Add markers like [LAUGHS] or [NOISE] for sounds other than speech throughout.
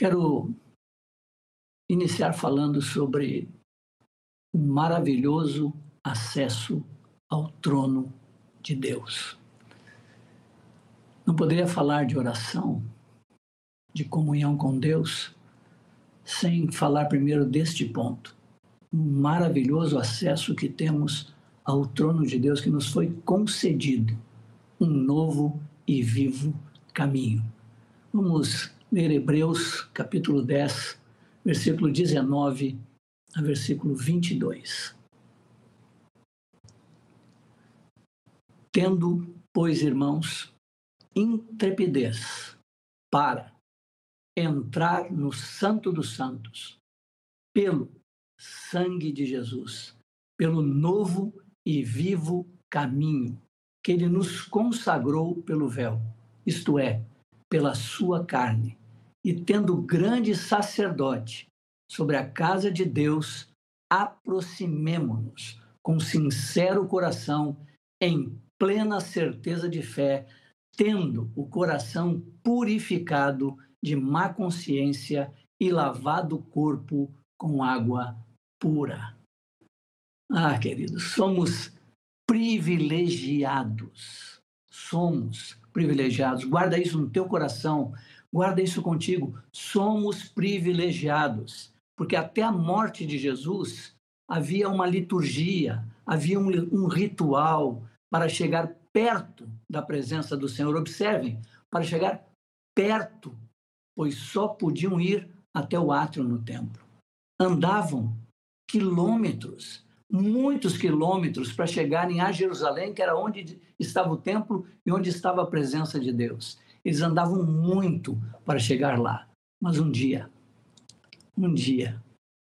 Quero iniciar falando sobre o maravilhoso acesso ao trono de Deus. Não poderia falar de oração, de comunhão com Deus, sem falar primeiro deste ponto. Um maravilhoso acesso que temos ao trono de Deus que nos foi concedido, um novo e vivo caminho. Vamos ler Hebreus capítulo 10, versículo 19 a versículo 22. Tendo, pois, irmãos, intrepidez para entrar no Santo dos Santos, pelo sangue de Jesus, pelo novo e vivo caminho que ele nos consagrou pelo véu, isto é, pela sua carne, e tendo grande sacerdote sobre a casa de Deus, aproximemo-nos com sincero coração, em plena certeza de fé, tendo o coração purificado de má consciência e lavado o corpo com água pura. Ah, queridos, somos privilegiados. Somos privilegiados. Guarda isso no teu coração, guarda isso contigo. Somos privilegiados, porque até a morte de Jesus havia uma liturgia, havia um, um ritual para chegar perto da presença do Senhor. Observem, para chegar perto, pois só podiam ir até o átrio no templo. Andavam quilômetros muitos quilômetros para chegarem a Jerusalém, que era onde estava o templo e onde estava a presença de Deus. Eles andavam muito para chegar lá. Mas um dia, um dia,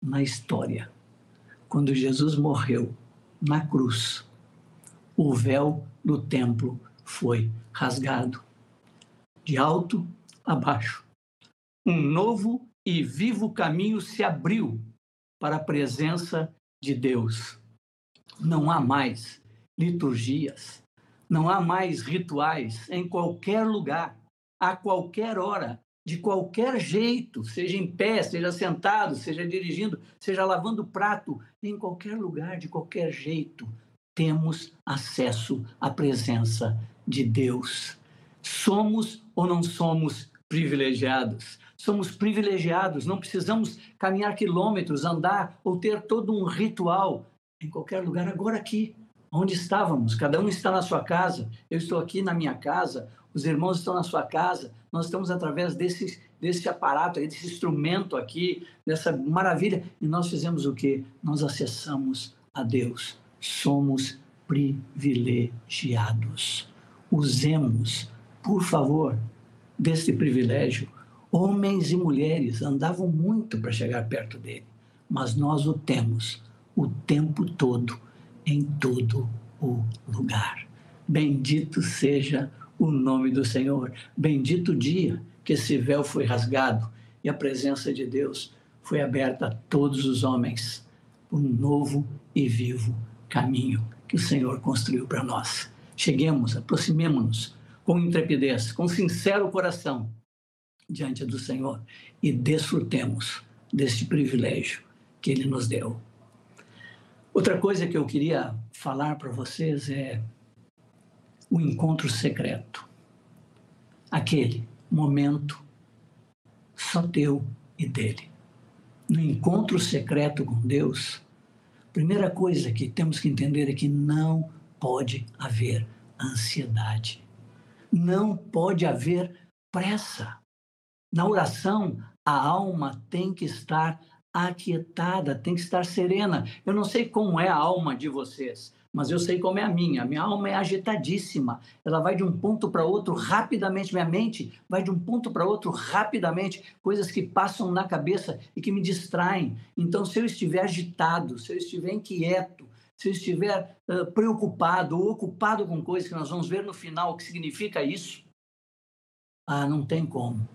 na história, quando Jesus morreu na cruz, o véu do templo foi rasgado, de alto a baixo. Um novo e vivo caminho se abriu para a presença de Deus. Não há mais liturgias, não há mais rituais em qualquer lugar, a qualquer hora, de qualquer jeito, seja em pé, seja sentado, seja dirigindo, seja lavando prato, em qualquer lugar, de qualquer jeito, temos acesso à presença de Deus. Somos ou não somos privilegiados? somos privilegiados, não precisamos caminhar quilômetros, andar ou ter todo um ritual em qualquer lugar, agora aqui, onde estávamos. Cada um está na sua casa, eu estou aqui na minha casa, os irmãos estão na sua casa, nós estamos através desse, desse aparato, desse instrumento aqui, dessa maravilha, e nós fizemos o quê? Nós acessamos a Deus. Somos privilegiados. Usemos, por favor, desse privilégio Homens e mulheres andavam muito para chegar perto dele, mas nós o temos o tempo todo, em todo o lugar. Bendito seja o nome do Senhor. Bendito o dia que esse véu foi rasgado e a presença de Deus foi aberta a todos os homens. Um novo e vivo caminho que o Senhor construiu para nós. Cheguemos, aproximemos-nos com intrepidez, com sincero coração diante do Senhor e desfrutemos deste privilégio que Ele nos deu. Outra coisa que eu queria falar para vocês é o encontro secreto. Aquele momento só teu e dele. No encontro secreto com Deus, primeira coisa que temos que entender é que não pode haver ansiedade. Não pode haver pressa. Na oração, a alma tem que estar aquietada, tem que estar serena. Eu não sei como é a alma de vocês, mas eu sei como é a minha. Minha alma é agitadíssima. Ela vai de um ponto para outro rapidamente. Minha mente vai de um ponto para outro rapidamente. Coisas que passam na cabeça e que me distraem. Então, se eu estiver agitado, se eu estiver inquieto, se eu estiver uh, preocupado ou ocupado com coisas que nós vamos ver no final o que significa isso, ah, não tem como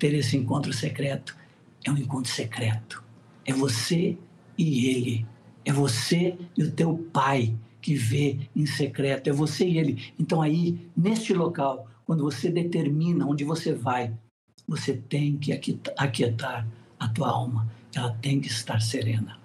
ter esse encontro secreto. É um encontro secreto. É você e ele. É você e o teu pai que vê em secreto. É você e ele. Então, aí, neste local, quando você determina onde você vai, você tem que aquietar a tua alma, ela tem que estar serena.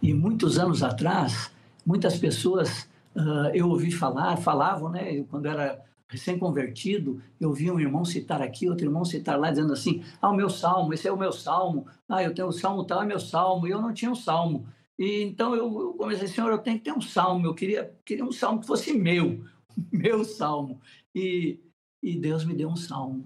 E muitos anos atrás, muitas pessoas uh, eu ouvi falar, falavam, né? Eu, quando era recém-convertido, eu ouvi um irmão citar aqui, outro irmão citar lá, dizendo assim: Ah, o meu salmo, esse é o meu salmo. Ah, eu tenho o salmo tal, é meu salmo. E eu não tinha um salmo. E então eu comecei, Senhor, eu tenho que ter um salmo. Eu queria, queria um salmo que fosse meu, [LAUGHS] meu salmo. E, e Deus me deu um salmo,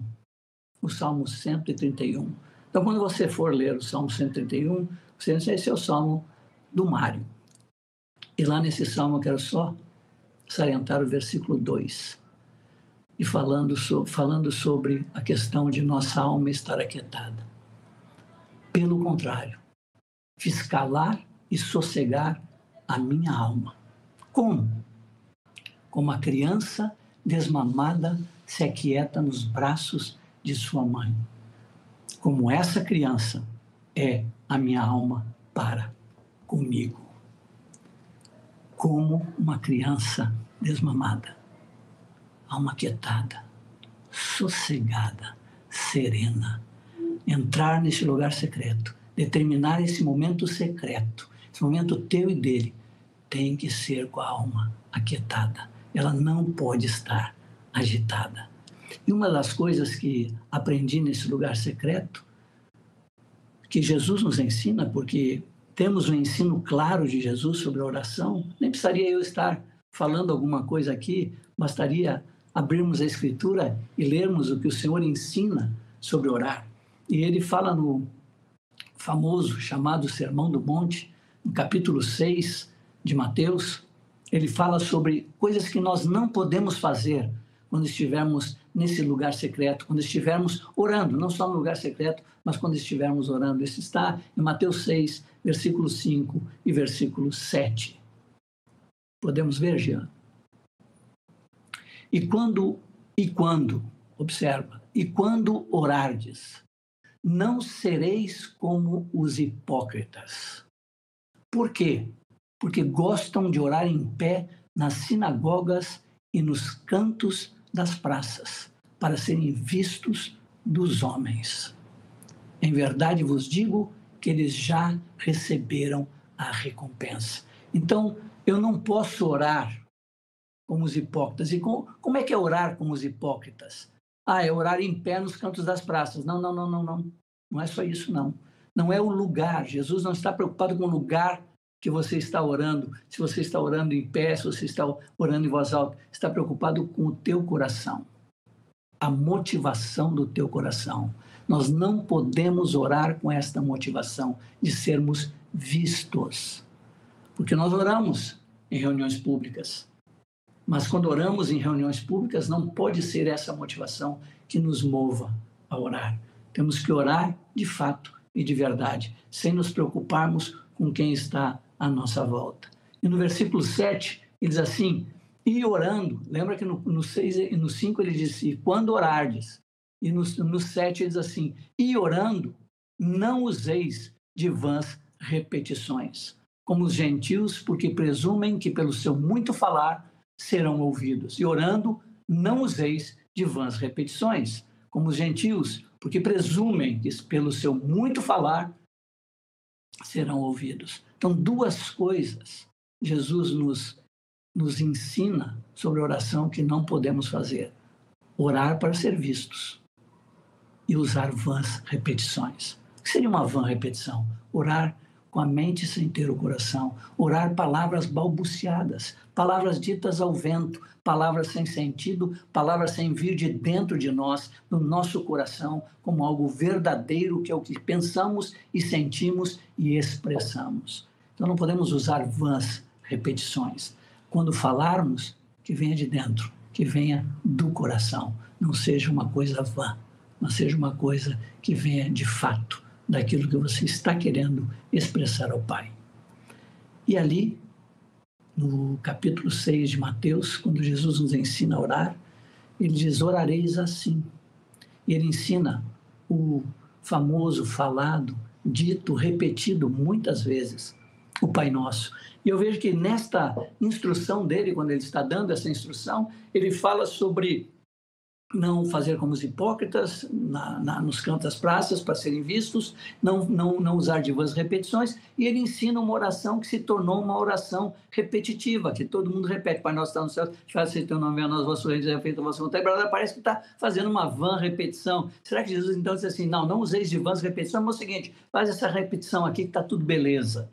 o Salmo 131. Então, quando você for ler o Salmo 131, você diz, esse é o Salmo do Mário. E lá nesse Salmo eu quero só salientar o versículo 2 e falando, so, falando sobre a questão de nossa alma estar aquietada. Pelo contrário, fiz calar e sossegar a minha alma. Como? Como a criança desmamada se aquieta nos braços de sua mãe. Como essa criança é a minha alma para comigo. Como uma criança desmamada alma quietada, sossegada, serena. Entrar nesse lugar secreto, determinar esse momento secreto, esse momento teu e dele, tem que ser com a alma aquietada. Ela não pode estar agitada. E uma das coisas que aprendi nesse lugar secreto, que Jesus nos ensina, porque temos um ensino claro de Jesus sobre a oração, nem precisaria eu estar falando alguma coisa aqui, bastaria abrirmos a Escritura e lermos o que o Senhor ensina sobre orar. E ele fala no famoso chamado Sermão do Monte, no capítulo 6 de Mateus, ele fala sobre coisas que nós não podemos fazer quando estivermos nesse lugar secreto, quando estivermos orando, não só no lugar secreto, mas quando estivermos orando. Isso está em Mateus 6, versículo 5 e versículo 7. Podemos ver, Jean? E quando, e quando, observa, e quando orardes, não sereis como os hipócritas. Por quê? Porque gostam de orar em pé nas sinagogas e nos cantos das praças, para serem vistos dos homens. Em verdade vos digo que eles já receberam a recompensa. Então, eu não posso orar como os hipócritas. E com, como é que é orar como os hipócritas? Ah, é orar em pé nos cantos das praças. Não, não, não, não, não. Não é só isso, não. Não é o lugar. Jesus não está preocupado com o lugar que você está orando. Se você está orando em pé, se você está orando em voz alta, está preocupado com o teu coração. A motivação do teu coração. Nós não podemos orar com esta motivação de sermos vistos. Porque nós oramos em reuniões públicas. Mas quando oramos em reuniões públicas, não pode ser essa motivação que nos mova a orar. Temos que orar de fato e de verdade, sem nos preocuparmos com quem está à nossa volta. E no versículo 7, ele diz assim: E orando, lembra que no, no 6 e no 5 ele disse: Quando orardes. E no, no 7 ele diz assim: E orando, não useis de vãs repetições, como os gentios, porque presumem que pelo seu muito falar serão ouvidos. E orando, não useis de vãs repetições, como os gentios, porque presumem que pelo seu muito falar serão ouvidos. Então, duas coisas Jesus nos, nos ensina sobre oração que não podemos fazer: orar para ser vistos e usar vãs repetições. O que seria uma vã repetição? Orar com a mente sem ter o coração, orar palavras balbuciadas, palavras ditas ao vento, palavras sem sentido, palavras sem vir de dentro de nós, no nosso coração, como algo verdadeiro que é o que pensamos e sentimos e expressamos. Então não podemos usar vãs repetições. Quando falarmos, que venha de dentro, que venha do coração, não seja uma coisa vã, mas seja uma coisa que venha de fato daquilo que você está querendo expressar ao Pai. E ali, no capítulo 6 de Mateus, quando Jesus nos ensina a orar, ele diz: Orareis assim. E ele ensina o famoso, falado, dito, repetido muitas vezes, o Pai Nosso. E eu vejo que nesta instrução dele, quando ele está dando essa instrução, ele fala sobre não fazer como os hipócritas na, na, nos cantos das praças para serem vistos, não, não, não usar de vãs repetições, e ele ensina uma oração que se tornou uma oração repetitiva, que todo mundo repete, Pai nosso está no céu, faça ser teu nome, a nós, vosso reino, seja feita a vossa vontade, parece que está fazendo uma vã repetição. Será que Jesus então disse assim, não, não useis de vãs repetições, mas é o seguinte, faz essa repetição aqui que está tudo beleza.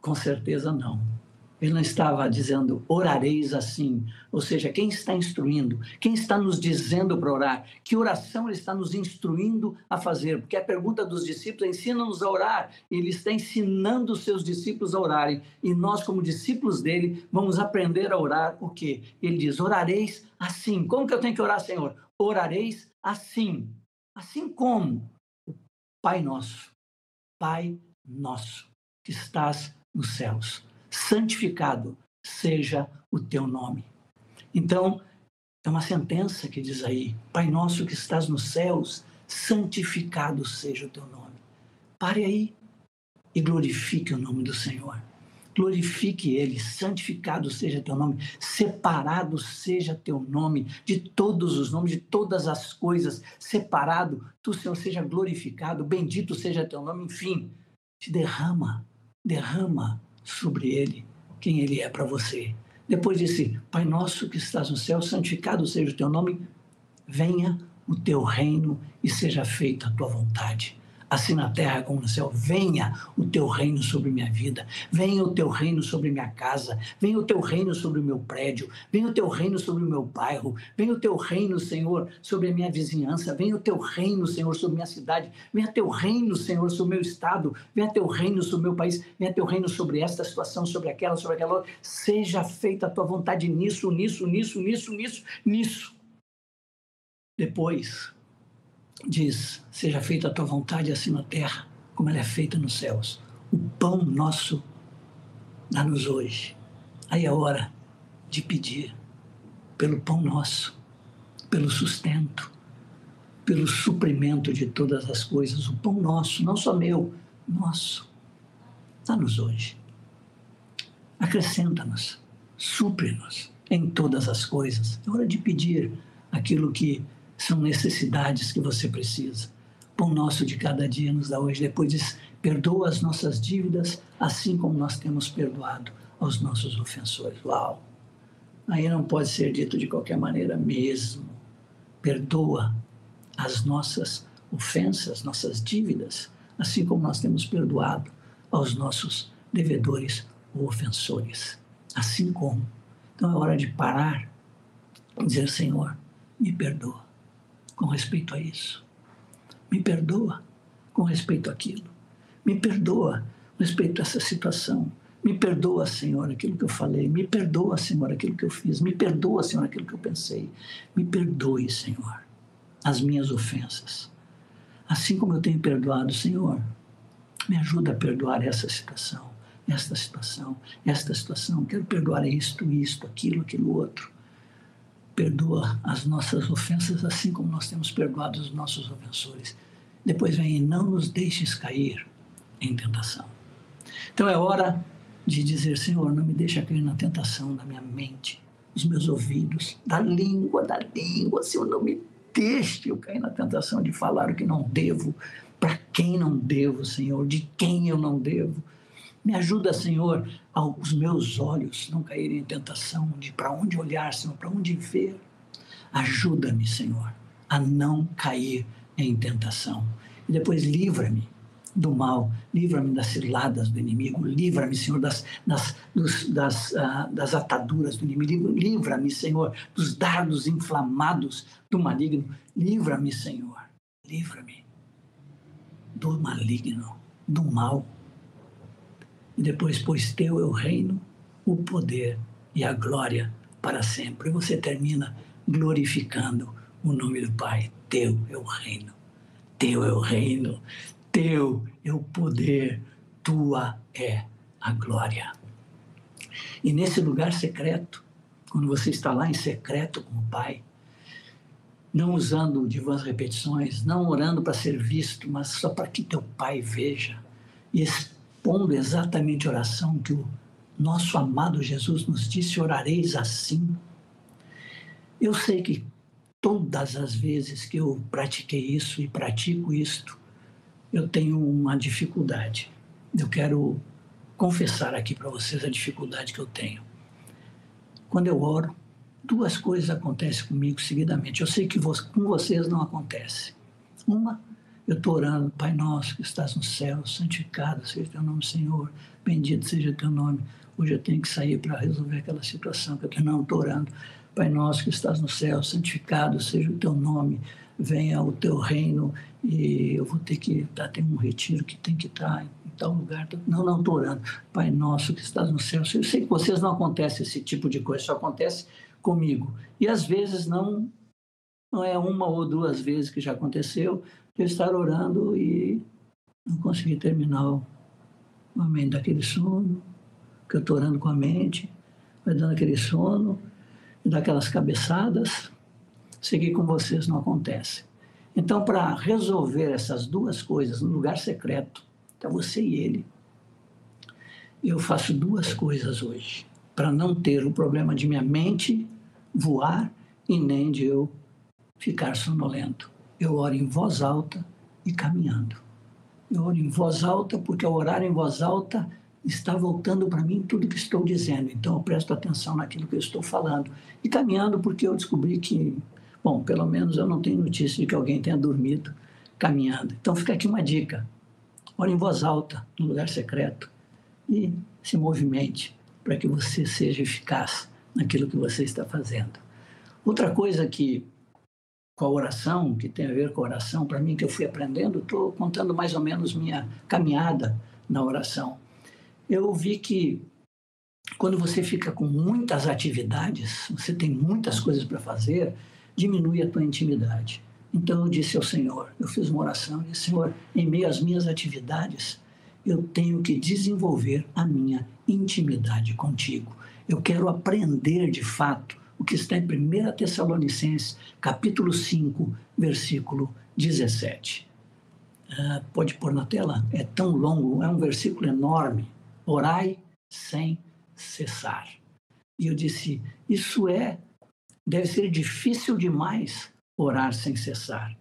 Com certeza não. Ele não estava dizendo orareis assim, ou seja, quem está instruindo, quem está nos dizendo para orar, que oração ele está nos instruindo a fazer, porque a pergunta dos discípulos ensina-nos a orar, ele está ensinando os seus discípulos a orarem, e nós como discípulos dele vamos aprender a orar o quê? Ele diz: orareis assim. Como que eu tenho que orar, Senhor? Orareis assim. Assim como o Pai nosso, Pai nosso, que estás nos céus santificado seja o teu nome. Então, é uma sentença que diz aí: Pai nosso que estás nos céus, santificado seja o teu nome. Pare aí e glorifique o nome do Senhor. Glorifique Ele, santificado seja teu nome, separado seja teu nome de todos os nomes, de todas as coisas, separado, tu, Senhor, seja glorificado, bendito seja teu nome, enfim, te derrama, derrama sobre ele quem ele é para você. Depois disse: Pai nosso que estás no céu, santificado seja o teu nome, venha o teu reino e seja feita a tua vontade assim na terra como no céu. Venha o teu reino sobre minha vida, venha o teu reino sobre minha casa, venha o teu reino sobre o meu prédio, venha o teu reino sobre o meu bairro, venha o teu reino, Senhor, sobre a minha vizinhança, venha o teu reino, Senhor, sobre minha cidade, venha teu reino, Senhor, sobre o meu estado, venha teu reino sobre o meu país, venha teu reino sobre esta situação, sobre aquela, sobre aquela outra. Seja feita a tua vontade nisso, nisso, nisso, nisso, nisso, nisso. Depois, diz: Seja feita a tua vontade assim na terra, como ela é feita nos céus. O pão nosso dá-nos hoje. Aí é hora de pedir pelo pão nosso, pelo sustento, pelo suprimento de todas as coisas. O pão nosso, não só meu, nosso. Dá-nos hoje. Acrescenta-nos, supre-nos em todas as coisas. É hora de pedir aquilo que são necessidades que você precisa. Pão nosso de cada dia nos dá hoje. Depois diz: perdoa as nossas dívidas, assim como nós temos perdoado aos nossos ofensores. Uau! Aí não pode ser dito de qualquer maneira mesmo. Perdoa as nossas ofensas, nossas dívidas, assim como nós temos perdoado aos nossos devedores ou ofensores. Assim como. Então é hora de parar e dizer: Senhor, me perdoa com respeito a isso. Me perdoa com respeito àquilo. Me perdoa com respeito a essa situação. Me perdoa, Senhor, aquilo que eu falei. Me perdoa, Senhor, aquilo que eu fiz. Me perdoa, Senhor, aquilo que eu pensei. Me perdoe, Senhor, as minhas ofensas. Assim como eu tenho perdoado, Senhor, me ajuda a perdoar essa situação, esta situação, esta situação. Quero perdoar isto, isto, aquilo, aquilo outro perdoa as nossas ofensas assim como nós temos perdoado os nossos ofensores. Depois vem não nos deixes cair em tentação. Então é hora de dizer, Senhor, não me deixe cair na tentação da minha mente, dos meus ouvidos, da língua, da língua. Senhor, não me deixe eu cair na tentação de falar o que não devo, para quem não devo, Senhor, de quem eu não devo. Me ajuda, Senhor, aos meus olhos não caírem em tentação de para onde olhar, Senhor, para onde ver. Ajuda-me, Senhor, a não cair em tentação. E depois livra-me do mal, livra-me das ciladas do inimigo, livra-me, Senhor, das, das, dos, das, uh, das ataduras do inimigo, livra-me, Senhor, dos dardos inflamados do maligno, livra-me, Senhor, livra-me do maligno, do mal e depois, pois teu é o reino, o poder e a glória para sempre. E você termina glorificando o nome do Pai. Teu é o reino, teu é o reino, teu é o poder, tua é a glória. E nesse lugar secreto, quando você está lá em secreto com o Pai, não usando de vãs repetições, não orando para ser visto, mas só para que teu Pai veja e expondo exatamente a oração que o nosso amado Jesus nos disse: orareis assim. Eu sei que todas as vezes que eu pratiquei isso e pratico isto, eu tenho uma dificuldade. Eu quero confessar aqui para vocês a dificuldade que eu tenho. Quando eu oro, duas coisas acontecem comigo seguidamente. Eu sei que com vocês não acontece. Uma, eu estou orando, Pai nosso que estás no céu, santificado seja teu nome, Senhor, bendito seja teu nome. Hoje eu tenho que sair para resolver aquela situação que eu. Não, estou orando. Pai nosso que estás no céu, santificado seja o teu nome, venha o teu reino e eu vou ter que tá, tem um retiro que tem que estar em tal lugar. Não, não estou orando. Pai nosso que estás no céu. Eu sei que vocês não acontece esse tipo de coisa, só acontece comigo. E às vezes não não é uma ou duas vezes que já aconteceu estar orando e não conseguir terminar o amém daquele sono, que eu estou orando com a mente, vai dando aquele sono, e daquelas cabeçadas, seguir com vocês não acontece. Então, para resolver essas duas coisas no lugar secreto, está você e ele, eu faço duas coisas hoje, para não ter o problema de minha mente voar e nem de eu ficar sonolento. Eu oro em voz alta e caminhando. Eu oro em voz alta porque ao orar em voz alta está voltando para mim tudo que estou dizendo. Então eu presto atenção naquilo que eu estou falando. E caminhando porque eu descobri que Bom, pelo menos eu não tenho notícia de que alguém tenha dormido caminhando. Então fica aqui uma dica. Ore em voz alta, no lugar secreto, e se movimente para que você seja eficaz naquilo que você está fazendo. Outra coisa que, com a oração, que tem a ver com a oração, para mim, que eu fui aprendendo, estou contando mais ou menos minha caminhada na oração. Eu vi que quando você fica com muitas atividades, você tem muitas coisas para fazer, diminui a tua intimidade. Então eu disse ao Senhor, eu fiz uma oração, e Senhor, em meio às minhas atividades, eu tenho que desenvolver a minha intimidade contigo. Eu quero aprender de fato o que está em 1 Tessalonicenses, capítulo 5, versículo 17. Uh, ah, pode pôr na tela? É tão longo, é um versículo enorme. Orai sem cessar. E eu disse: Isso é deve ser difícil demais orar sem cessar.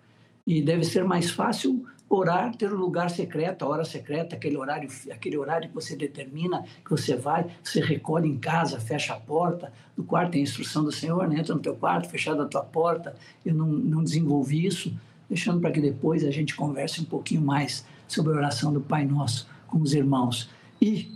E deve ser mais fácil orar, ter um lugar secreto, a hora secreta, aquele horário, aquele horário que você determina, que você vai, você recolhe em casa, fecha a porta do quarto, tem a instrução do Senhor, né? entra no teu quarto, fechada a tua porta. Eu não, não desenvolvi isso, deixando para que depois a gente converse um pouquinho mais sobre a oração do Pai Nosso com os irmãos. E,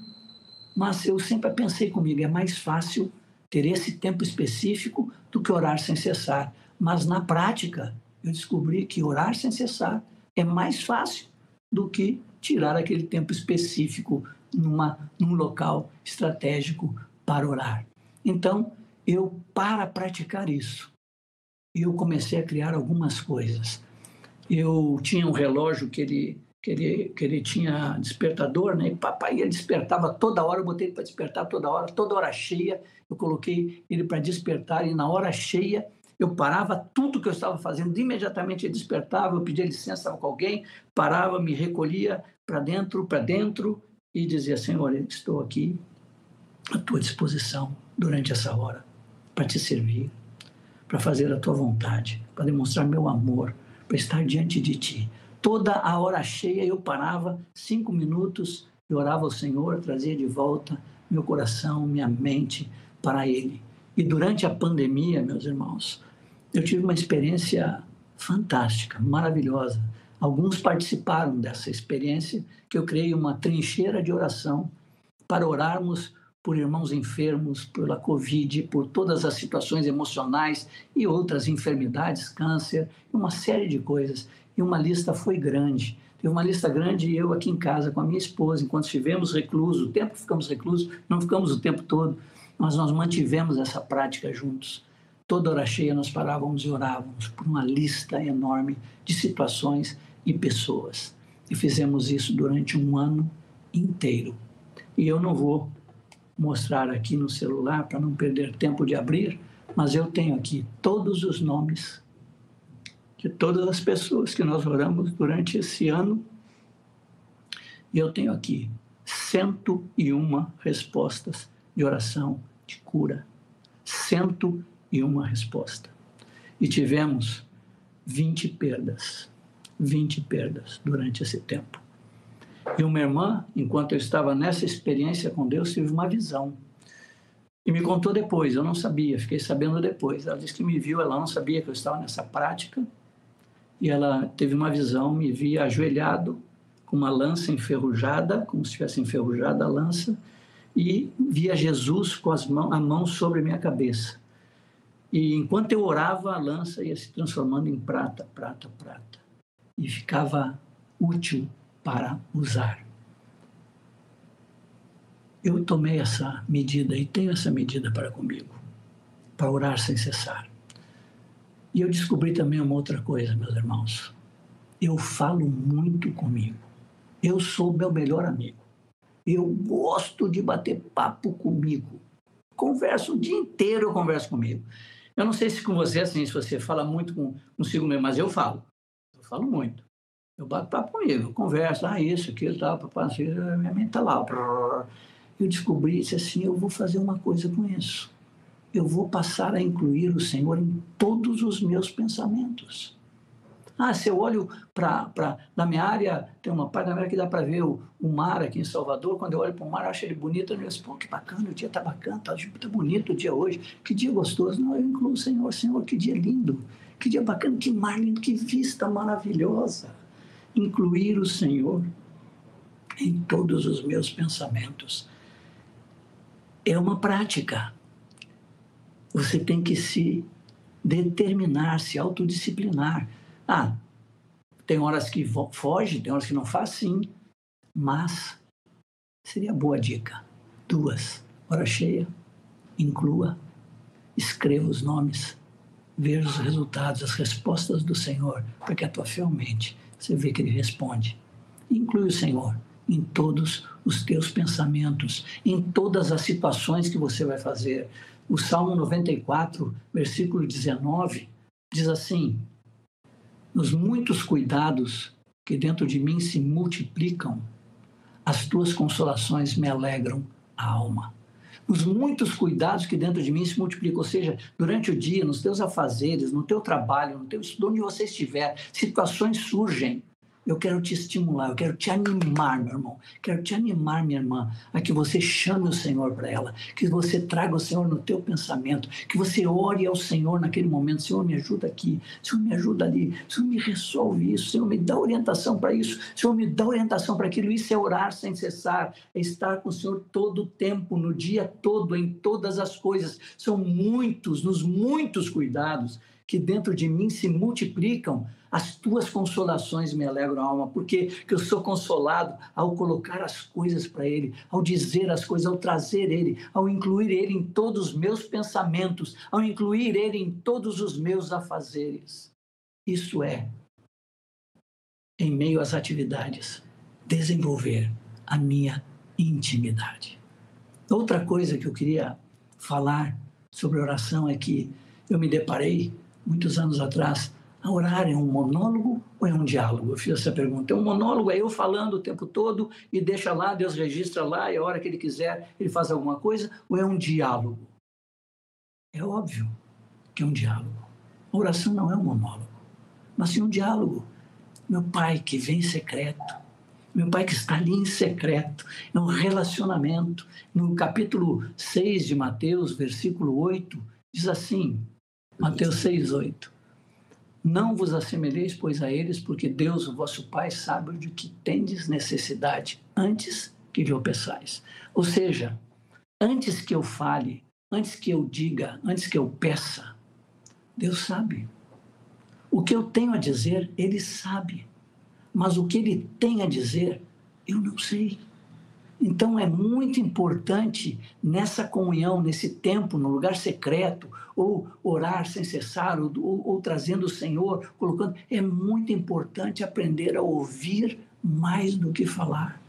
mas eu sempre pensei comigo, é mais fácil ter esse tempo específico do que orar sem cessar. Mas na prática, eu descobri que orar sem cessar é mais fácil do que tirar aquele tempo específico numa, num local estratégico para orar. Então, eu, para praticar isso, eu comecei a criar algumas coisas. Eu tinha um relógio que ele que ele, que ele tinha despertador, né? E papai ele despertava toda hora, eu botei ele para despertar toda hora, toda hora cheia, eu coloquei ele para despertar e na hora cheia eu parava tudo que eu estava fazendo, imediatamente ele despertava, eu pedia licença com alguém, parava, me recolhia para dentro, para dentro e dizia: Senhor, estou aqui à tua disposição durante essa hora para te servir, para fazer a tua vontade, para demonstrar meu amor, para estar diante de ti Toda a hora cheia eu parava cinco minutos e orava ao Senhor, trazia de volta meu coração, minha mente para Ele. E durante a pandemia, meus irmãos, eu tive uma experiência fantástica, maravilhosa. Alguns participaram dessa experiência, que eu criei uma trincheira de oração para orarmos por irmãos enfermos, pela Covid, por todas as situações emocionais e outras enfermidades, câncer, uma série de coisas e uma lista foi grande. Teve uma lista grande e eu aqui em casa com a minha esposa, enquanto estivemos reclusos, o tempo que ficamos reclusos, não ficamos o tempo todo, mas nós mantivemos essa prática juntos. Toda hora cheia nós parávamos e orávamos por uma lista enorme de situações e pessoas. E fizemos isso durante um ano inteiro. E eu não vou mostrar aqui no celular para não perder tempo de abrir, mas eu tenho aqui todos os nomes de todas as pessoas que nós oramos durante esse ano. E eu tenho aqui 101 respostas de oração de cura. 101 resposta. e tivemos 20 perdas. 20 perdas durante esse tempo. E uma irmã, enquanto eu estava nessa experiência com Deus, teve uma visão. E me contou depois, eu não sabia, fiquei sabendo depois. Ela disse que me viu, ela não sabia que eu estava nessa prática. E ela teve uma visão, me via ajoelhado, com uma lança enferrujada, como se tivesse enferrujada a lança, e via Jesus com as mãos, a mão sobre minha cabeça. E enquanto eu orava, a lança ia se transformando em prata, prata, prata. E ficava útil para usar. Eu tomei essa medida e tenho essa medida para comigo, para orar sem cessar. E eu descobri também uma outra coisa, meus irmãos. Eu falo muito comigo. Eu sou meu melhor amigo. Eu gosto de bater papo comigo. Converso o dia inteiro, eu converso comigo. Eu não sei se com você, assim, se você fala muito com, consigo mesmo, mas eu falo. Eu falo muito. Eu bato papo comigo, eu converso, ah, isso, aquilo, tal, papai, assim, minha mente está lá. Eu descobri, disse assim, eu vou fazer uma coisa com isso. Eu vou passar a incluir o Senhor em todos os meus pensamentos. Ah, se eu olho para. Na minha área, tem uma parte da área que dá para ver o, o, mar aqui em Salvador. Quando eu olho para o mar, eu acho ele bonito. Eu penso, pô, que bacana, o dia está bacana, está tá bonito o dia hoje. Que dia gostoso. Não, eu incluo o Senhor. Senhor, que dia lindo. Que dia bacana, que mar lindo, que vista maravilhosa. Incluir o Senhor em todos os meus pensamentos. É uma prática. Você tem que se determinar, se autodisciplinar ah, tem horas que foge, tem horas que não faz, sim. Mas seria boa dica. Duas. Hora cheia, inclua, escreva os nomes, veja os resultados, as respostas do Senhor, porque a tua fé aumente. Você vê que Ele responde. Inclui o Senhor em todos os teus pensamentos, em todas as situações que você vai fazer. O Salmo 94, versículo 19, diz assim: nos muitos cuidados que dentro de mim se multiplicam, as tuas consolações me alegram a alma. Os muitos cuidados que dentro de mim se multiplicam, ou seja, durante o dia, nos teus afazeres, no teu trabalho, no teu estudo, onde você estiver, situações surgem eu quero te estimular, eu quero te animar, meu irmão. Quero te animar, minha irmã, a que você chame o Senhor para ela, que você traga o Senhor no teu pensamento, que você ore ao Senhor naquele momento. Senhor, me ajuda aqui, Senhor, me ajuda ali, Senhor, me resolve isso, Senhor, me dá orientação para isso, Senhor, me dá orientação para aquilo. Isso é orar sem cessar, é estar com o Senhor todo o tempo, no dia todo, em todas as coisas. São muitos, nos muitos cuidados que dentro de mim se multiplicam, as tuas consolações me alegram a alma, porque que eu sou consolado ao colocar as coisas para Ele, ao dizer as coisas, ao trazer Ele, ao incluir Ele em todos os meus pensamentos, ao incluir Ele em todos os meus afazeres. Isso é, em meio às atividades, desenvolver a minha intimidade. Outra coisa que eu queria falar sobre oração é que eu me deparei muitos anos atrás, a orar é um monólogo ou é um diálogo? Eu fiz essa pergunta. É um monólogo, é eu falando o tempo todo e deixa lá, Deus registra lá e a hora que Ele quiser Ele faz alguma coisa? Ou é um diálogo? É óbvio que é um diálogo. A oração não é um monólogo, mas sim um diálogo. Meu Pai que vem em secreto, meu Pai que está ali em secreto, é um relacionamento. No capítulo 6 de Mateus, versículo 8, diz assim: Mateus 6, 8. Não vos assemelheis, pois, a eles, porque Deus, o vosso Pai, sabe de que tendes necessidade antes que lhe o peçais. Ou seja, antes que eu fale, antes que eu diga, antes que eu peça, Deus sabe. O que eu tenho a dizer, Ele sabe. Mas o que Ele tem a dizer, eu não sei. Então é muito importante nessa comunhão, nesse tempo, no lugar secreto, ou orar sem cessar, ou, ou, ou, trazendo o Senhor, colocando. É muito importante aprender a ouvir mais do que falar.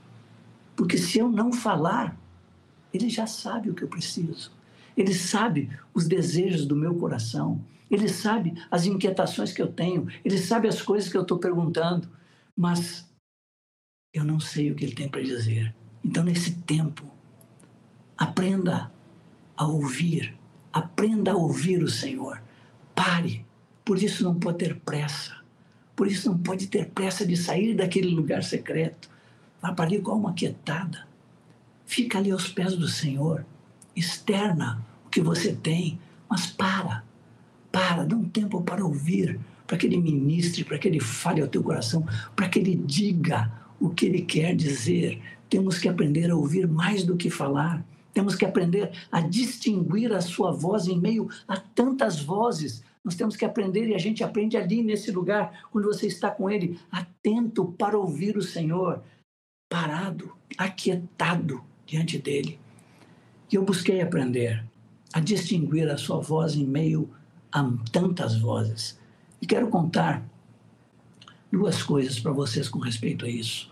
Porque se eu não falar, Ele já sabe o que eu preciso. Ele sabe os desejos do meu coração. Ele sabe as inquietações que eu tenho. Ele sabe as coisas que eu estou perguntando. Mas eu não sei o que Ele tem para dizer. Então, nesse tempo, aprenda a ouvir, aprenda a ouvir o Senhor. Pare, Por isso não pode ter pressa. Por isso não pode ter pressa de sair daquele lugar secreto. Vá para ali com a alma quietada. Fica ali aos pés do Senhor. Externa o que você tem, mas para. Para, dá um tempo para ouvir, para que ele ministre, para que ele fale ao teu coração, para que ele diga o que ele quer dizer. Temos que aprender a ouvir mais do que falar. Temos que aprender a distinguir a sua voz em meio a tantas vozes. Nós temos que aprender e a gente aprende ali nesse lugar, quando você está com ele, atento para ouvir o Senhor, parado, aquietado diante dele. E eu busquei aprender a distinguir a sua voz em meio a tantas vozes. E quero contar duas coisas para vocês com respeito a isso.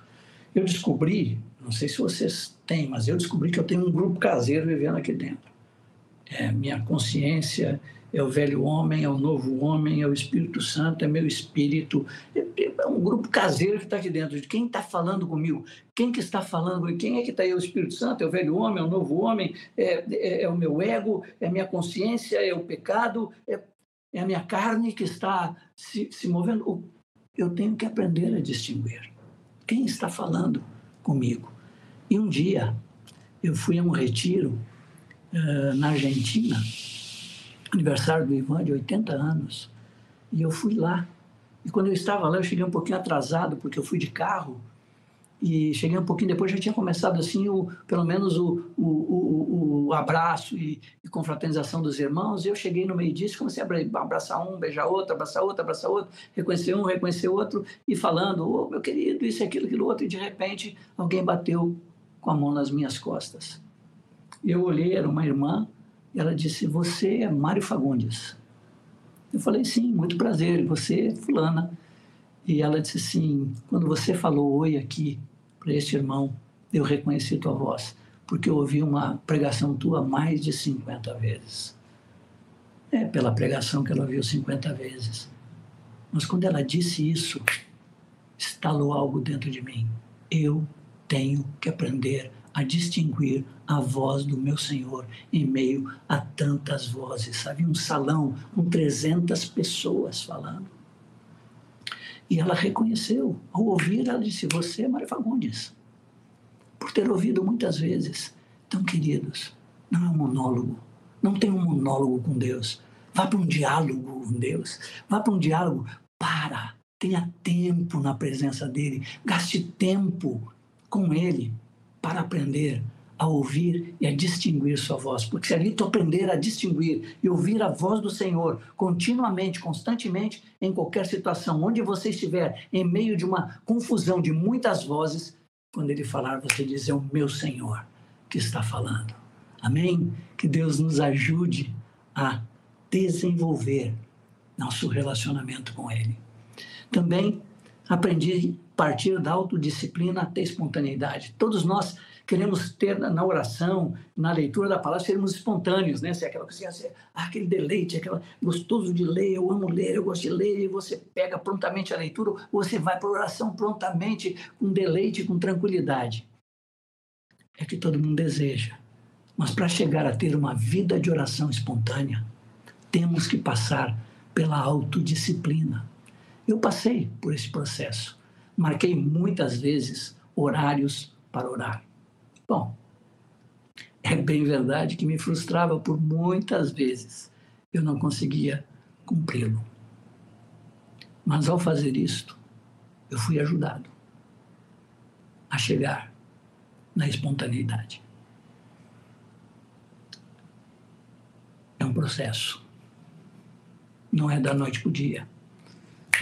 Eu descobri, não sei se vocês têm, mas eu descobri que eu tenho um grupo caseiro vivendo aqui dentro. É, minha consciência é o velho homem, é o novo homem, é o Espírito Santo, é meu espírito. É, é um grupo caseiro que está aqui dentro. De quem está falando comigo? Quem que está falando comigo? Quem é que está aí? É o Espírito Santo? É o velho homem? É o novo homem? É, é, é o meu ego? É a minha consciência? É o pecado? É, é a minha carne que está se, se movendo? Eu tenho que aprender a distinguir. Quem está falando comigo? E um dia eu fui a um retiro uh, na Argentina, aniversário do Ivan de 80 anos, e eu fui lá. E quando eu estava lá, eu cheguei um pouquinho atrasado, porque eu fui de carro, e cheguei um pouquinho depois, já tinha começado assim, o, pelo menos o, o, o, o abraço e, e, confraternização dos irmãos. E eu cheguei no meio disso, comecei a abraçar um, beijar outro, abraçar outro, abraçar outro, reconhecer um, reconhecer outro, e falando, ô oh, meu querido, isso, aquilo, aquilo outro. E de repente, alguém bateu com a mão nas minhas costas. Eu olhei, era uma irmã, e ela disse: Você é Mário Fagundes. Eu falei: Sim, muito prazer, você é Fulana. E ela disse assim: Quando você falou oi aqui, para este irmão, eu reconheci tua voz, porque eu ouvi uma pregação tua mais de 50 vezes. É pela pregação que ela ouviu 50 vezes. Mas quando ela disse isso, estalou algo dentro de mim. Eu tenho que aprender a distinguir a voz do meu Senhor em meio a tantas vozes. Havia um salão com 300 pessoas falando. E ela reconheceu. Ao ouvir, ela disse: Você é Maria Fagundes. Por ter ouvido muitas vezes. Então, queridos, não é um monólogo. Não tem um monólogo com Deus. Vá para um diálogo com Deus. Vá para um diálogo. Para. Tenha tempo na presença dele. Gaste tempo com ele para aprender a ouvir e a distinguir sua voz. Porque se ali tu aprender a distinguir e ouvir a voz do Senhor continuamente, constantemente, em qualquer situação, onde você estiver, em meio de uma confusão de muitas vozes, quando ele falar, você diz: É o meu Senhor que está falando. Amém? Que Deus nos ajude a desenvolver nosso relacionamento com Ele. Também aprendi a partir da autodisciplina até espontaneidade. Todos nós queremos ter na oração, na leitura da palavra, sermos espontâneos, né? Se é aquela coisa, assim, ah, aquele deleite, aquela gostoso de ler, eu amo ler, eu gosto de ler, e você pega prontamente a leitura, ou você vai para a oração prontamente, com deleite, com tranquilidade. É que todo mundo deseja. Mas para chegar a ter uma vida de oração espontânea, temos que passar pela autodisciplina. Eu passei por esse processo. Marquei muitas vezes horários para orar. Bom, é bem verdade que me frustrava por muitas vezes. Eu não conseguia cumpri-lo. Mas ao fazer isto, eu fui ajudado a chegar na espontaneidade. É um processo. Não é da noite para o dia.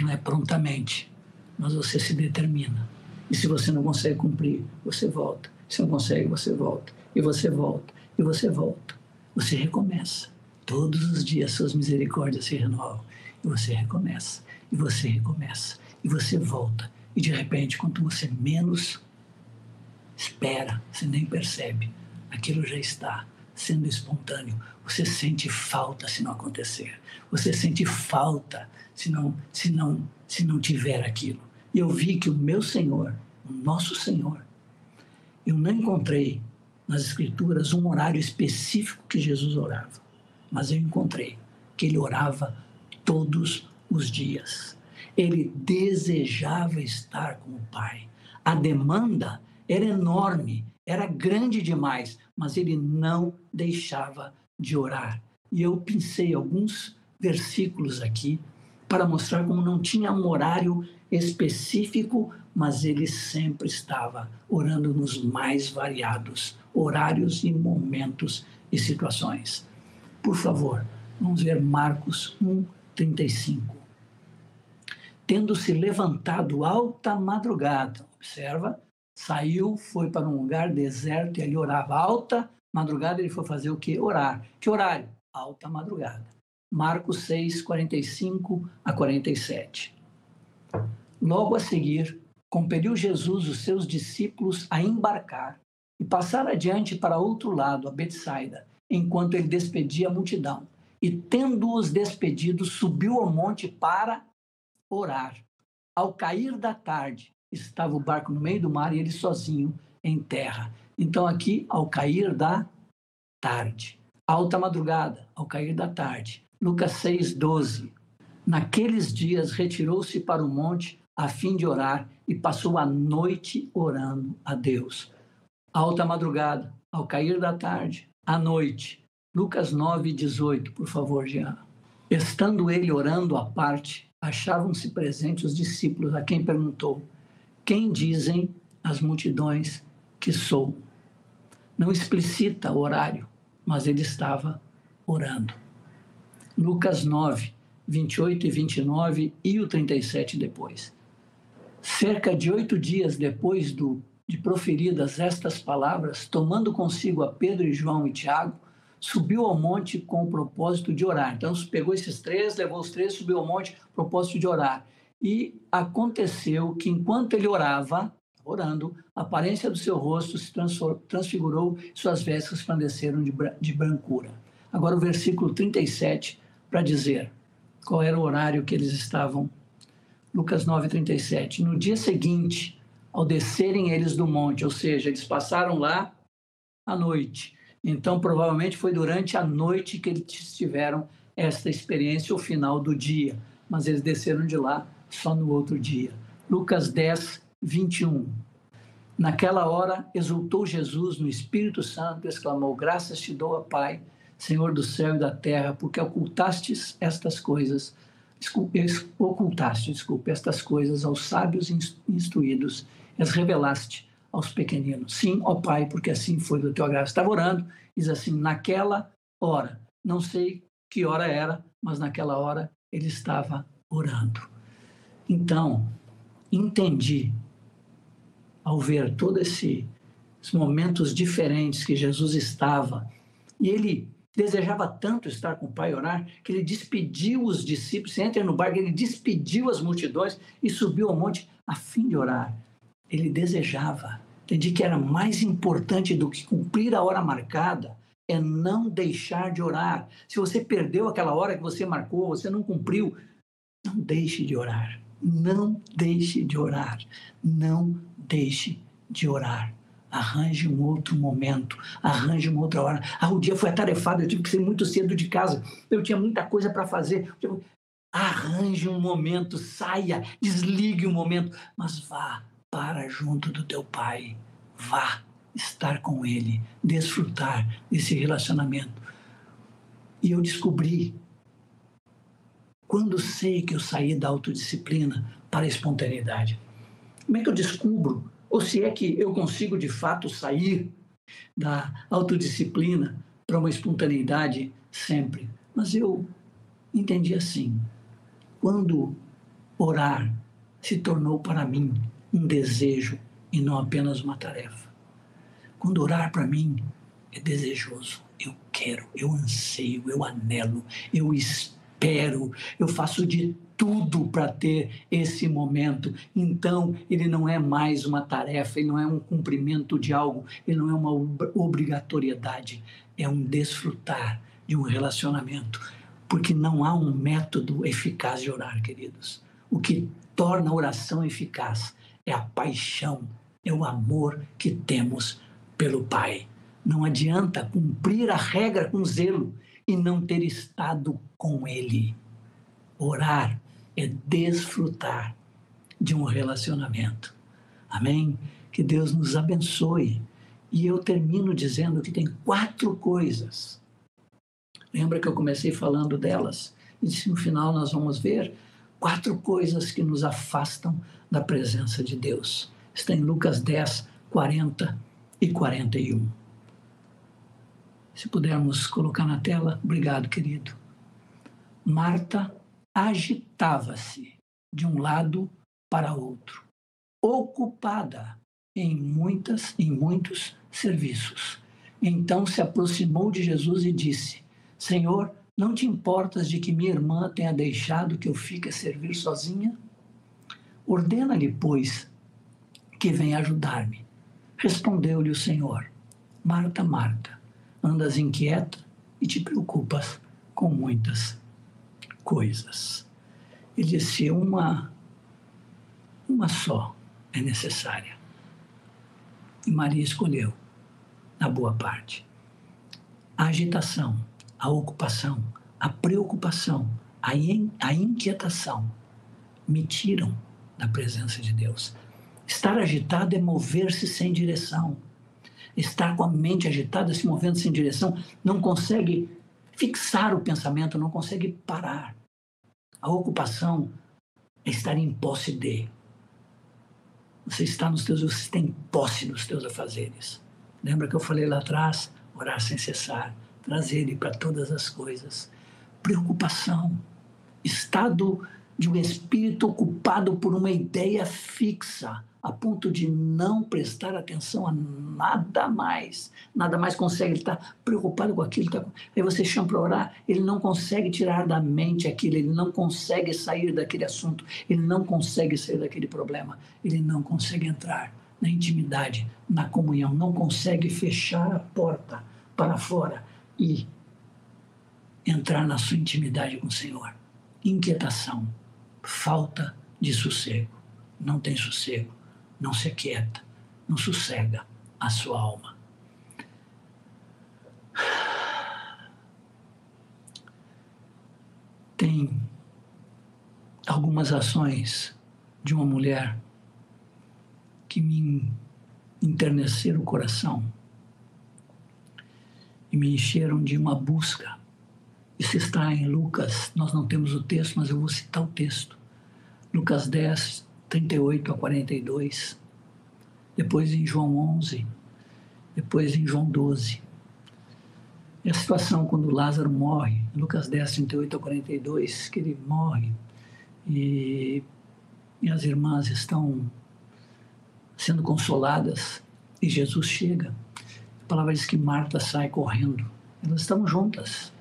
Não é prontamente. Mas você se determina. E se você não consegue cumprir, você volta se não consegue, você volta. E você volta. E você volta. Você recomeça. Todos os dias suas misericórdias se renovam. E você recomeça. E você recomeça. E você volta. E de repente, quanto você menos espera, você nem percebe, aquilo já está sendo espontâneo. Você sente falta se não acontecer. Você sente falta se não, se não, se não tiver aquilo. E eu vi que o meu Senhor, o nosso Senhor, eu não encontrei nas Escrituras um horário específico que Jesus orava, mas eu encontrei que ele orava todos os dias. Ele desejava estar com o Pai. A demanda era enorme, era grande demais, mas ele não deixava de orar. E eu pensei alguns versículos aqui para mostrar como não tinha um horário específico, mas ele sempre estava orando nos mais variados horários e momentos e situações. Por favor, vamos ver Marcos 1, 35. Tendo se levantado alta madrugada, observa, saiu, foi para um lugar deserto e ali orava. Alta madrugada ele foi fazer o quê? Orar. Que horário? Alta madrugada. Marcos 6, 45 a 47. Logo a seguir, compeliu Jesus os seus discípulos a embarcar e passar adiante para outro lado, a Betsaida, enquanto ele despedia a multidão. E tendo-os despedido, subiu ao monte para orar. Ao cair da tarde, estava o barco no meio do mar e ele sozinho em terra. Então, aqui, ao cair da tarde, alta madrugada, ao cair da tarde. Lucas 6, 12. Naqueles dias retirou-se para o monte a fim de orar e passou a noite orando a Deus. Alta madrugada, ao cair da tarde, à noite. Lucas 9, 18, por favor, Jean. Estando ele orando à parte, achavam-se presentes os discípulos, a quem perguntou: Quem dizem as multidões que sou? Não explicita o horário, mas ele estava orando. Lucas 9, 28 e 29 e o 37 depois. Cerca de oito dias depois do, de proferidas estas palavras, tomando consigo a Pedro e João e Tiago, subiu ao monte com o propósito de orar. Então, pegou esses três, levou os três, subiu ao monte, propósito de orar. E aconteceu que enquanto ele orava, orando, a aparência do seu rosto se transfigurou, suas vestes resplandeceram de brancura. Agora o versículo 37 para dizer qual era o horário que eles estavam. Lucas 9:37. No dia seguinte, ao descerem eles do monte, ou seja, eles passaram lá à noite. Então, provavelmente foi durante a noite que eles tiveram esta experiência, o final do dia. Mas eles desceram de lá só no outro dia. Lucas 10, 21. Naquela hora, exultou Jesus no Espírito Santo exclamou: Graças te dou, Pai, Senhor do céu e da terra, porque ocultastes estas coisas, ocultaste, desculpe, estas coisas aos sábios instruídos, as revelaste aos pequeninos. Sim, ó Pai, porque assim foi do teu agrado. Estava orando, diz assim, naquela hora, não sei que hora era, mas naquela hora ele estava orando. Então, entendi, ao ver todos esse, esses momentos diferentes que Jesus estava, e ele desejava tanto estar com o Pai e orar, que ele despediu os discípulos, você entra no barco, ele despediu as multidões e subiu ao monte a fim de orar. Ele desejava. Entendi que era mais importante do que cumprir a hora marcada, é não deixar de orar. Se você perdeu aquela hora que você marcou, você não cumpriu, não deixe de orar. Não deixe de orar. Não deixe de orar arranje um outro momento, arranje uma outra hora. Ah, o dia foi atarefado, eu tive que sair muito cedo de casa, eu tinha muita coisa para fazer. Arranje um momento, saia, desligue um momento, mas vá para junto do teu pai. Vá estar com ele, desfrutar desse relacionamento. E eu descobri, quando sei que eu saí da autodisciplina para a espontaneidade. Como é que eu descubro ou se é que eu consigo de fato sair da autodisciplina para uma espontaneidade sempre. Mas eu entendi assim: quando orar se tornou para mim um desejo e não apenas uma tarefa. Quando orar para mim é desejoso, eu quero, eu anseio, eu anelo, eu espero, eu faço de tudo para ter esse momento. Então, ele não é mais uma tarefa, ele não é um cumprimento de algo, ele não é uma obrigatoriedade, é um desfrutar de um relacionamento. Porque não há um método eficaz de orar, queridos. O que torna a oração eficaz é a paixão, é o amor que temos pelo Pai. Não adianta cumprir a regra com zelo e não ter estado com Ele. Orar é desfrutar de um relacionamento. Amém? Que Deus nos abençoe. E eu termino dizendo que tem quatro coisas. Lembra que eu comecei falando delas? E disse, no final nós vamos ver quatro coisas que nos afastam da presença de Deus. Está em Lucas 10, 40 e 41. Se pudermos colocar na tela, obrigado, querido. Marta agitava-se de um lado para outro, ocupada em muitas em muitos serviços. Então se aproximou de Jesus e disse: Senhor, não te importas de que minha irmã tenha deixado que eu fique a servir sozinha? Ordena-lhe, pois, que venha ajudar-me. Respondeu-lhe o Senhor: Marta, Marta, andas inquieta e te preocupas com muitas coisas. Ele disse: uma, uma só é necessária. E Maria escolheu a boa parte. A agitação, a ocupação, a preocupação, a, in, a inquietação me tiram da presença de Deus. Estar agitado é mover-se sem direção. Estar com a mente agitada, se movendo sem direção, não consegue fixar o pensamento, não consegue parar. A ocupação é estar em posse de. Você está nos teus, você tem posse dos teus afazeres. Lembra que eu falei lá atrás? Orar sem cessar, trazer Ele para todas as coisas. Preocupação, estado de um espírito ocupado por uma ideia fixa, a ponto de não prestar atenção a nada mais. Nada mais consegue, ele está preocupado com aquilo. Tá... Aí você chama para orar, ele não consegue tirar da mente aquilo, ele não consegue sair daquele assunto, ele não consegue sair daquele problema, ele não consegue entrar na intimidade, na comunhão, não consegue fechar a porta para fora e entrar na sua intimidade com o Senhor. Inquietação falta de sossego. Não tem sossego, não se aquieta, não sossega a sua alma. Tem algumas ações de uma mulher que me enterneceram o coração e me encheram de uma busca. Isso está em Lucas, nós não temos o texto, mas eu vou citar o texto. Lucas 10, 38 a 42, depois em João 11, depois em João 12. E a situação quando Lázaro morre, Lucas 10, 38 a 42, que ele morre e, e as irmãs estão sendo consoladas e Jesus chega. A palavra diz que Marta sai correndo. Elas estão juntas,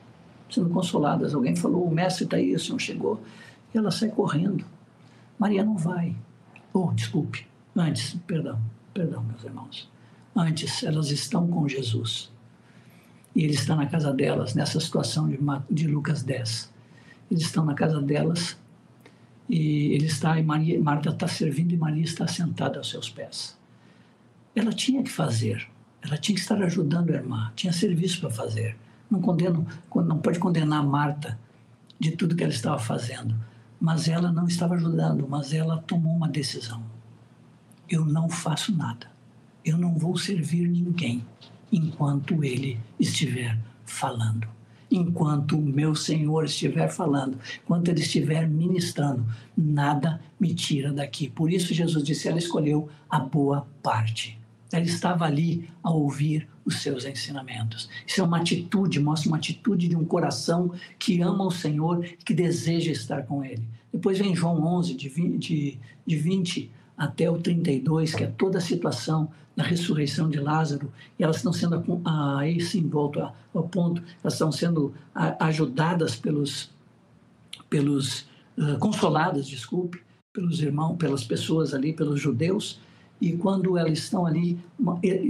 sendo consoladas. Alguém falou: o mestre está aí, o senhor chegou. E ela sai correndo. Maria não vai. Oh, desculpe. Antes, perdão, perdão, meus irmãos. Antes, elas estão com Jesus. E ele está na casa delas, nessa situação de, de Lucas 10. Eles estão na casa delas e ele está e Maria, Marta está servindo e Maria está sentada aos seus pés. Ela tinha que fazer, ela tinha que estar ajudando a irmã, tinha serviço para fazer. Não condeno, não pode condenar Marta de tudo que ela estava fazendo, mas ela não estava ajudando, mas ela tomou uma decisão. Eu não faço nada. Eu não vou servir ninguém enquanto ele estiver falando. Enquanto o meu Senhor estiver falando, enquanto ele estiver ministrando, nada me tira daqui. Por isso Jesus disse, ela escolheu a boa parte. Ela estava ali a ouvir os seus ensinamentos. Isso é uma atitude, mostra uma atitude de um coração que ama o Senhor e que deseja estar com Ele. Depois vem João 11, de 20, de, de 20 até o 32, que é toda a situação da ressurreição de Lázaro, e elas estão sendo, aí sim, volto ao ponto, elas estão sendo ajudadas pelos, pelos uh, consoladas, desculpe, pelos irmãos, pelas pessoas ali, pelos judeus, e quando elas estão ali,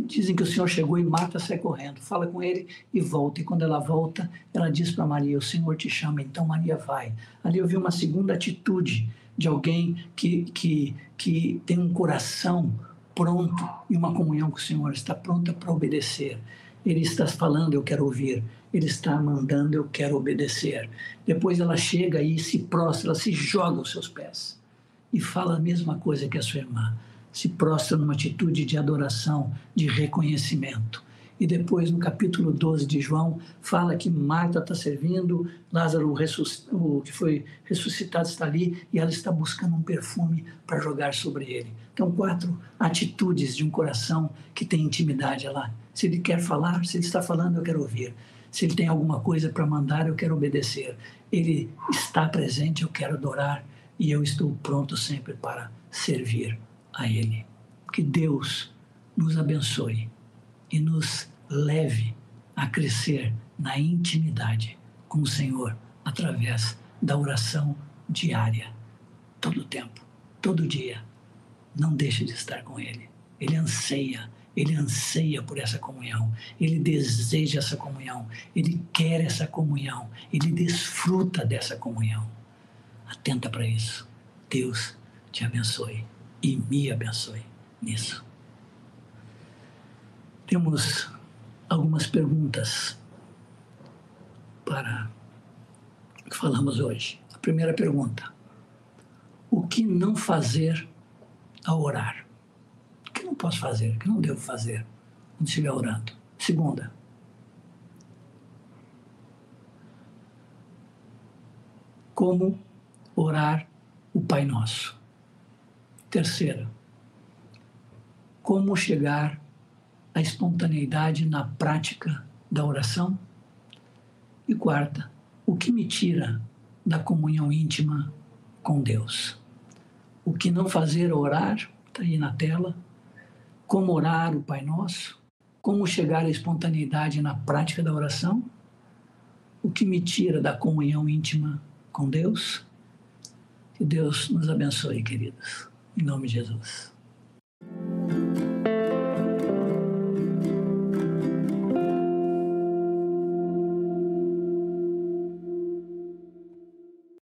dizem que o Senhor chegou e Marta sai correndo, fala com ele e volta. E quando ela volta, ela diz para Maria: O Senhor te chama, então Maria vai. Ali eu vi uma segunda atitude de alguém que, que, que tem um coração pronto e uma comunhão com o Senhor, está pronta para obedecer. Ele está falando, eu quero ouvir. Ele está mandando, eu quero obedecer. Depois ela chega e se prostra, ela se joga aos seus pés e fala a mesma coisa que a sua irmã. Se prostra numa atitude de adoração, de reconhecimento. E depois, no capítulo 12 de João, fala que Marta está servindo, Lázaro, o que foi ressuscitado, está ali e ela está buscando um perfume para jogar sobre ele. Então, quatro atitudes de um coração que tem intimidade lá. Se ele quer falar, se ele está falando, eu quero ouvir. Se ele tem alguma coisa para mandar, eu quero obedecer. Ele está presente, eu quero adorar e eu estou pronto sempre para servir a Ele. Que Deus nos abençoe e nos leve a crescer na intimidade com o Senhor através da oração diária, todo tempo, todo dia. Não deixe de estar com Ele. Ele anseia, ele anseia por essa comunhão, ele deseja essa comunhão, ele quer essa comunhão, ele desfruta dessa comunhão. Atenta para isso. Deus te abençoe e me abençoe nisso temos algumas perguntas para que falamos hoje. A primeira pergunta: o que não fazer ao orar? O que não posso fazer? O que não devo fazer quando estiver orando? Segunda: como orar o Pai Nosso? Terceira: como chegar a espontaneidade na prática da oração? E quarta, o que me tira da comunhão íntima com Deus? O que não fazer orar, está aí na tela. Como orar o Pai Nosso? Como chegar à espontaneidade na prática da oração? O que me tira da comunhão íntima com Deus? Que Deus nos abençoe, queridos. Em nome de Jesus.